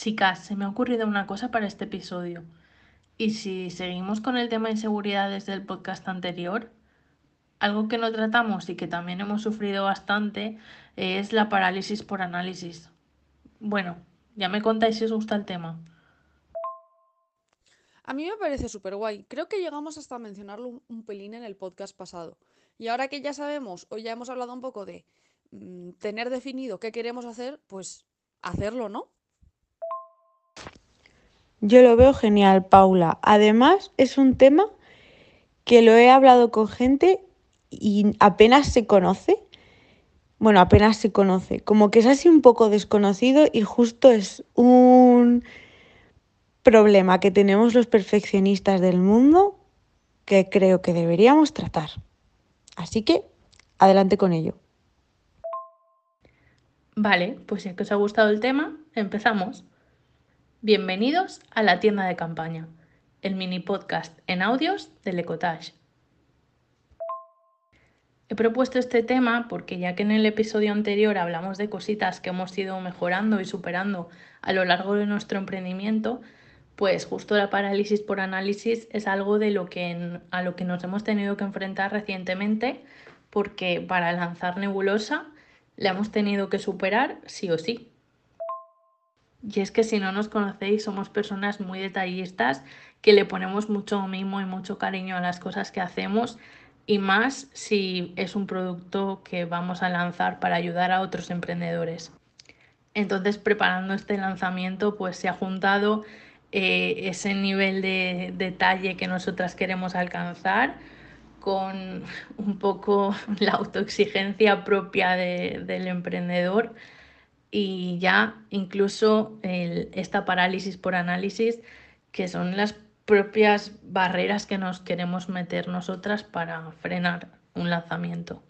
Chicas, se me ha ocurrido una cosa para este episodio. Y si seguimos con el tema de inseguridad desde el podcast anterior, algo que no tratamos y que también hemos sufrido bastante es la parálisis por análisis. Bueno, ya me contáis si os gusta el tema. A mí me parece súper guay. Creo que llegamos hasta mencionarlo un, pelín en el podcast pasado. Y ahora que ya sabemos o ya hemos hablado un poco de mm, tener definido qué queremos hacer, pues hacerlo, ¿no? Yo lo veo genial, Paula. Además, es un tema que lo he hablado con gente y apenas se conoce. Bueno, apenas se conoce. Como que es así un poco desconocido y justo es un problema que tenemos los perfeccionistas del mundo que creo que deberíamos tratar. Así que, adelante con ello. Vale, pues si que os ha gustado el tema, empezamos. Bienvenidos a la tienda de campaña, el mini podcast en audios del Ecotage. He propuesto este tema porque ya que en el episodio anterior hablamos de cositas que hemos ido mejorando y superando a lo largo de nuestro emprendimiento, pues justo la parálisis por análisis es algo de lo que a lo que nos hemos tenido que enfrentar recientemente porque para lanzar Nebulosa la hemos tenido que superar sí o sí. Y es que si no nos conocéis, somos personas muy detallistas que le ponemos mucho mimo y mucho cariño a las cosas que hacemos y más si es un producto que vamos a lanzar para ayudar a otros emprendedores. Entonces, preparando este lanzamiento, pues se ha juntado eh, ese nivel de detalle que nosotras queremos alcanzar con un poco la autoexigencia propia del emprendedor y ya incluso esta parálisis por análisis, que son las propias barreras que nos queremos meter nosotras para frenar un lanzamiento.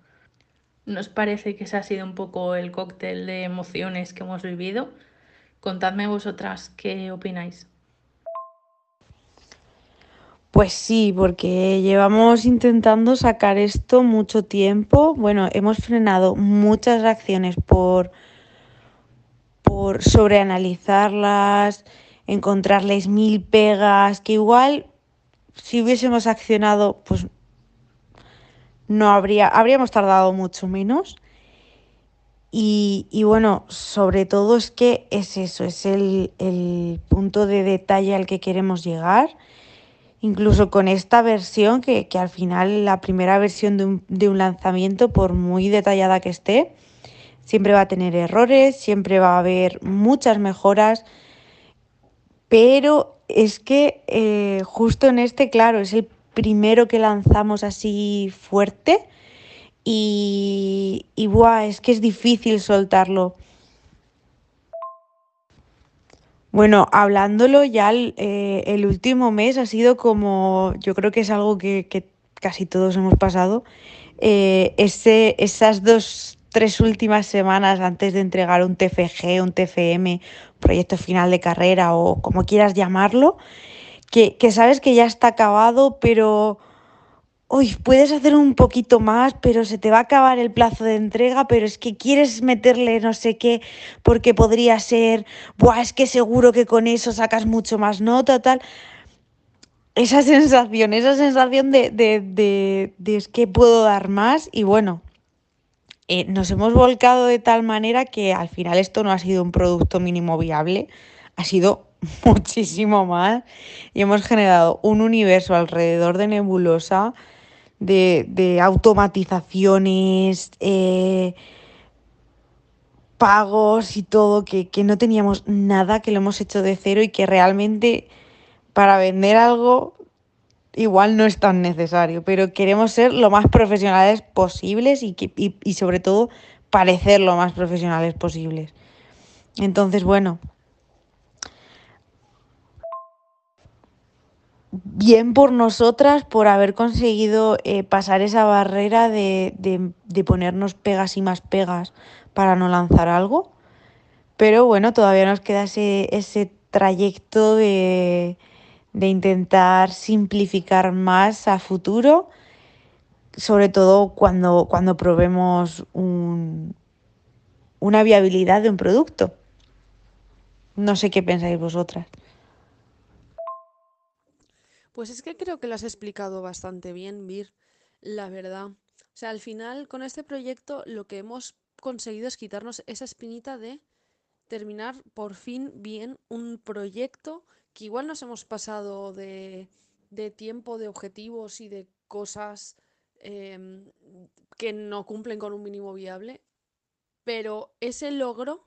¿Nos parece que ese ha sido un poco el cóctel de emociones que hemos vivido? Contadme vosotras qué opináis. Pues sí, porque llevamos intentando sacar esto mucho tiempo. Bueno, hemos frenado muchas acciones por por sobreanalizarlas, encontrarles mil pegas, que igual si hubiésemos accionado, pues no habría, habríamos tardado mucho menos. Y, bueno, sobre todo es que es eso, es el, punto de detalle al que queremos llegar. Incluso con esta versión, que, al final la primera versión de un, de un lanzamiento, por muy detallada que esté, siempre va a tener errores, siempre va a haber muchas mejoras, pero es que eh, justo en este, claro, es el primero que lanzamos así fuerte y, y es que es difícil soltarlo. Bueno, hablándolo ya eh, el, último mes ha sido como, yo creo que es algo que, casi todos hemos pasado, eh, ese, esas dos tres últimas semanas antes de entregar un TFG, un TFM, proyecto final de carrera o como quieras llamarlo, que, sabes que ya está acabado, pero hoy puedes hacer un poquito más, pero se te va a acabar el plazo de entrega, pero es que quieres meterle no sé qué, porque podría ser, Buah, es que seguro que con eso sacas mucho más nota, tal. Esa sensación, esa sensación de, de, de, de es que puedo dar más y bueno, eh, nos hemos volcado de tal manera que al final esto no ha sido un producto mínimo viable, ha sido muchísimo más y hemos generado un universo alrededor de Nebulosa de, automatizaciones, eh, pagos y todo, que, que no teníamos nada, que lo hemos hecho de cero y que realmente para vender algo igual no es tan necesario, pero queremos ser lo más profesionales posibles y, y, sobre todo parecer lo más profesionales posibles. Entonces, bueno, bien por nosotras por haber conseguido eh, pasar esa barrera de, de, ponernos pegas y más pegas para no lanzar algo. Pero bueno, todavía nos queda ese, ese trayecto de, de intentar simplificar más a futuro, sobre todo cuando, cuando probemos una viabilidad de un producto. No sé qué pensáis vosotras. Pues es que creo que lo has explicado bastante bien, Vir, la verdad. O sea, al final, con este proyecto, lo que hemos conseguido es quitarnos esa espinita de terminar por fin bien un proyecto que igual nos hemos pasado de, de tiempo, de objetivos y de cosas em, que no cumplen con un mínimo viable, pero ese logro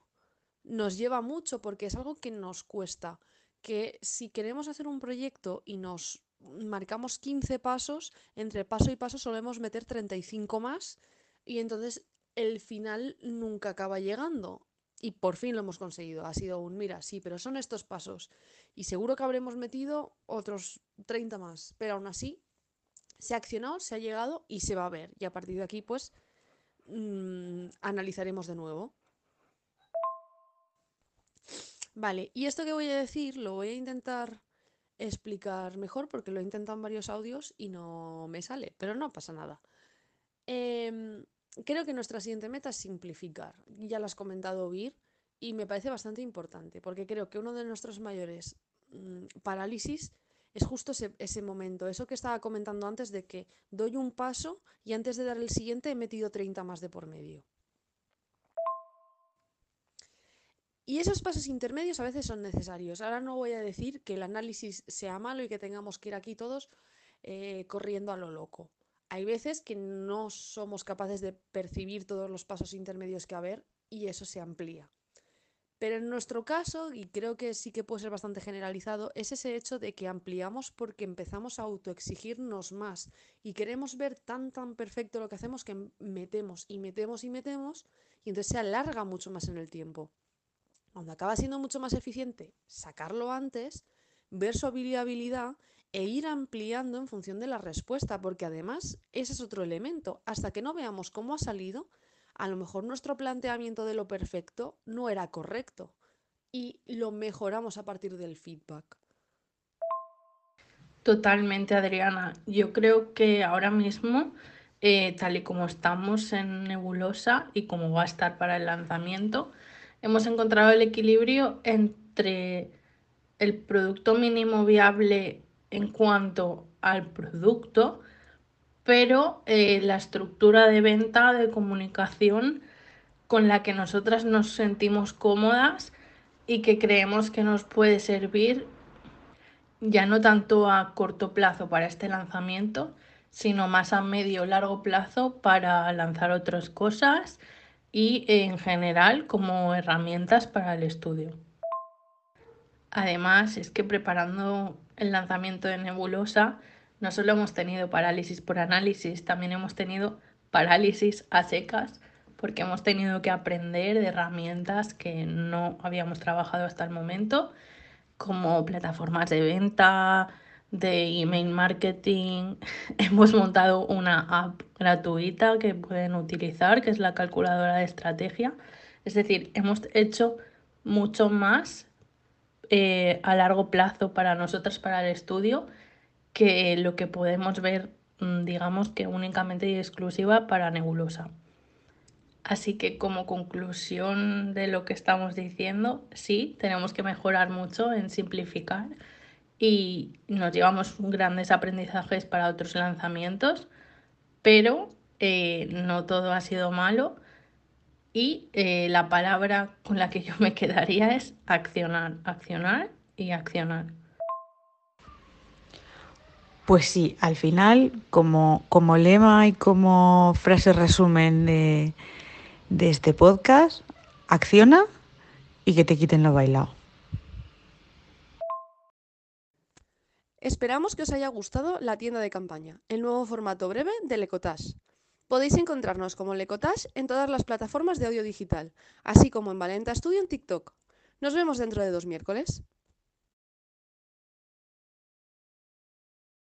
nos lleva mucho porque es algo que nos cuesta, que si queremos hacer un proyecto y nos marcamos 15 pasos, entre paso y paso solemos meter 35 más y entonces el final nunca acaba llegando. Y por fin lo hemos conseguido. Ha sido un, mira, sí, pero son estos pasos. Y seguro que habremos metido otros 30 más. Pero aún así, se ha accionado, se ha llegado y se va a ver. Y a partir de aquí, pues, mmm, analizaremos de nuevo. Vale, y esto que voy a decir lo voy a intentar explicar mejor porque lo he intentado en varios audios y no me sale, pero no pasa nada. Eh, creo que nuestra siguiente meta es simplificar. Ya lo has comentado, Vir, y me parece bastante importante, porque creo que uno de nuestros mayores mmm, parálisis es justo ese, ese, momento, eso que estaba comentando antes de que doy un paso y antes de dar el siguiente he metido 30 más de por medio. Y esos pasos intermedios a veces son necesarios. Ahora no voy a decir que el análisis sea malo y que tengamos que ir aquí todos eh, corriendo a lo loco. Hay veces que no somos capaces de percibir todos los pasos intermedios que haber y eso se amplía. Pero en nuestro caso, y creo que sí que puede ser bastante generalizado, es ese hecho de que ampliamos porque empezamos a autoexigirnos más y queremos ver tan tan perfecto lo que hacemos que metemos y metemos y metemos y entonces se alarga mucho más en el tiempo. Cuando acaba siendo mucho más eficiente sacarlo antes, ver su habilidad e ir ampliando en función de la respuesta, porque además ese es otro elemento. Hasta que no veamos cómo ha salido, a lo mejor nuestro planteamiento de lo perfecto no era correcto y lo mejoramos a partir del feedback. Totalmente, Adriana. Yo creo que ahora mismo, eh, tal y como estamos en Nebulosa y como va a estar para el lanzamiento, hemos encontrado el equilibrio entre el producto mínimo viable en cuanto al producto, pero eh, la estructura de venta, de comunicación con la que nosotras nos sentimos cómodas y que creemos que nos puede servir ya no tanto a corto plazo para este lanzamiento, sino más a medio largo plazo para lanzar otras cosas y en general como herramientas para el estudio. Además, es que preparando el lanzamiento de Nebulosa, no solo hemos tenido parálisis por análisis, también hemos tenido parálisis a secas, porque hemos tenido que aprender de herramientas que no habíamos trabajado hasta el momento, como plataformas de venta, de email marketing. Hemos montado una app gratuita que pueden utilizar, que es la calculadora de estrategia. Es decir, hemos hecho mucho más eh, a largo plazo para nosotras, para el estudio, que lo que podemos ver, mm, digamos que únicamente y exclusiva para Nebulosa. Así que como conclusión de lo que estamos diciendo, sí, tenemos que mejorar mucho en simplificar y nos llevamos grandes aprendizajes para otros lanzamientos, pero eh, no todo ha sido malo y eh, la palabra con la que yo me quedaría es accionar, accionar y accionar. Pues sí, al final, como, como lema y como frase resumen de, de este podcast, acciona y que te quiten lo bailado. Esperamos que os haya gustado la tienda de campaña, el nuevo formato breve del Ecotash. Podéis encontrarnos como Lecotage en todas las plataformas de audio digital, así como en Valenta Studio en TikTok. Nos vemos dentro de dos miércoles.